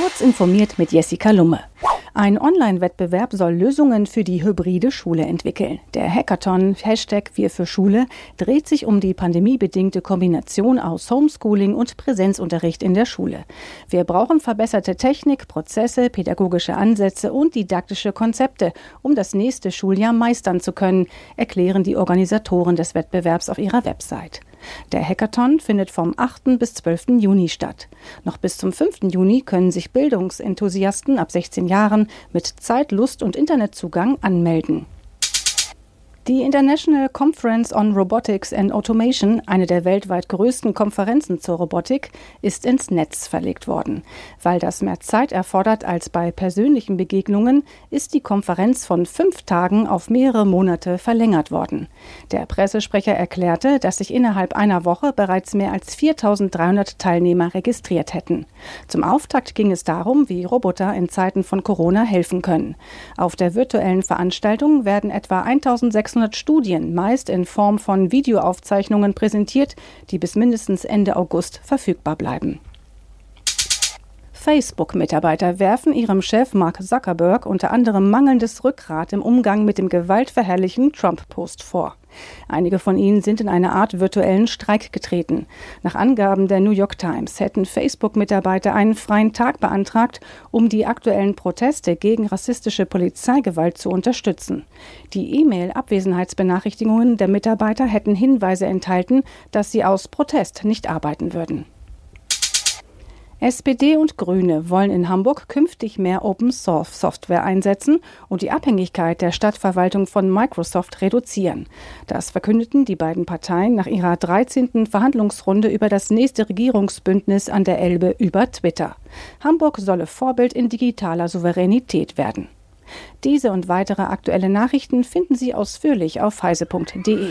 Kurz informiert mit Jessica Lumme. Ein Online-Wettbewerb soll Lösungen für die hybride Schule entwickeln. Der Hackathon Hashtag Wir für Schule dreht sich um die pandemiebedingte Kombination aus Homeschooling und Präsenzunterricht in der Schule. Wir brauchen verbesserte Technik, Prozesse, pädagogische Ansätze und didaktische Konzepte, um das nächste Schuljahr meistern zu können, erklären die Organisatoren des Wettbewerbs auf ihrer Website. Der Hackathon findet vom 8. bis 12. Juni statt. Noch bis zum 5. Juni können sich Bildungsenthusiasten ab 16 Jahren mit Zeit, Lust und Internetzugang anmelden. Die International Conference on Robotics and Automation, eine der weltweit größten Konferenzen zur Robotik, ist ins Netz verlegt worden. Weil das mehr Zeit erfordert als bei persönlichen Begegnungen, ist die Konferenz von fünf Tagen auf mehrere Monate verlängert worden. Der Pressesprecher erklärte, dass sich innerhalb einer Woche bereits mehr als 4300 Teilnehmer registriert hätten. Zum Auftakt ging es darum, wie Roboter in Zeiten von Corona helfen können. Auf der virtuellen Veranstaltung werden etwa 1600 600 Studien, meist in Form von Videoaufzeichnungen präsentiert, die bis mindestens Ende August verfügbar bleiben. Facebook-Mitarbeiter werfen ihrem Chef Mark Zuckerberg unter anderem mangelndes Rückgrat im Umgang mit dem gewaltverherrlichen Trump-Post vor. Einige von ihnen sind in eine Art virtuellen Streik getreten. Nach Angaben der New York Times hätten Facebook-Mitarbeiter einen freien Tag beantragt, um die aktuellen Proteste gegen rassistische Polizeigewalt zu unterstützen. Die E-Mail-Abwesenheitsbenachrichtigungen der Mitarbeiter hätten Hinweise enthalten, dass sie aus Protest nicht arbeiten würden. SPD und Grüne wollen in Hamburg künftig mehr Open Source Software einsetzen und die Abhängigkeit der Stadtverwaltung von Microsoft reduzieren. Das verkündeten die beiden Parteien nach ihrer 13. Verhandlungsrunde über das nächste Regierungsbündnis an der Elbe über Twitter. Hamburg solle Vorbild in digitaler Souveränität werden. Diese und weitere aktuelle Nachrichten finden Sie ausführlich auf heise.de.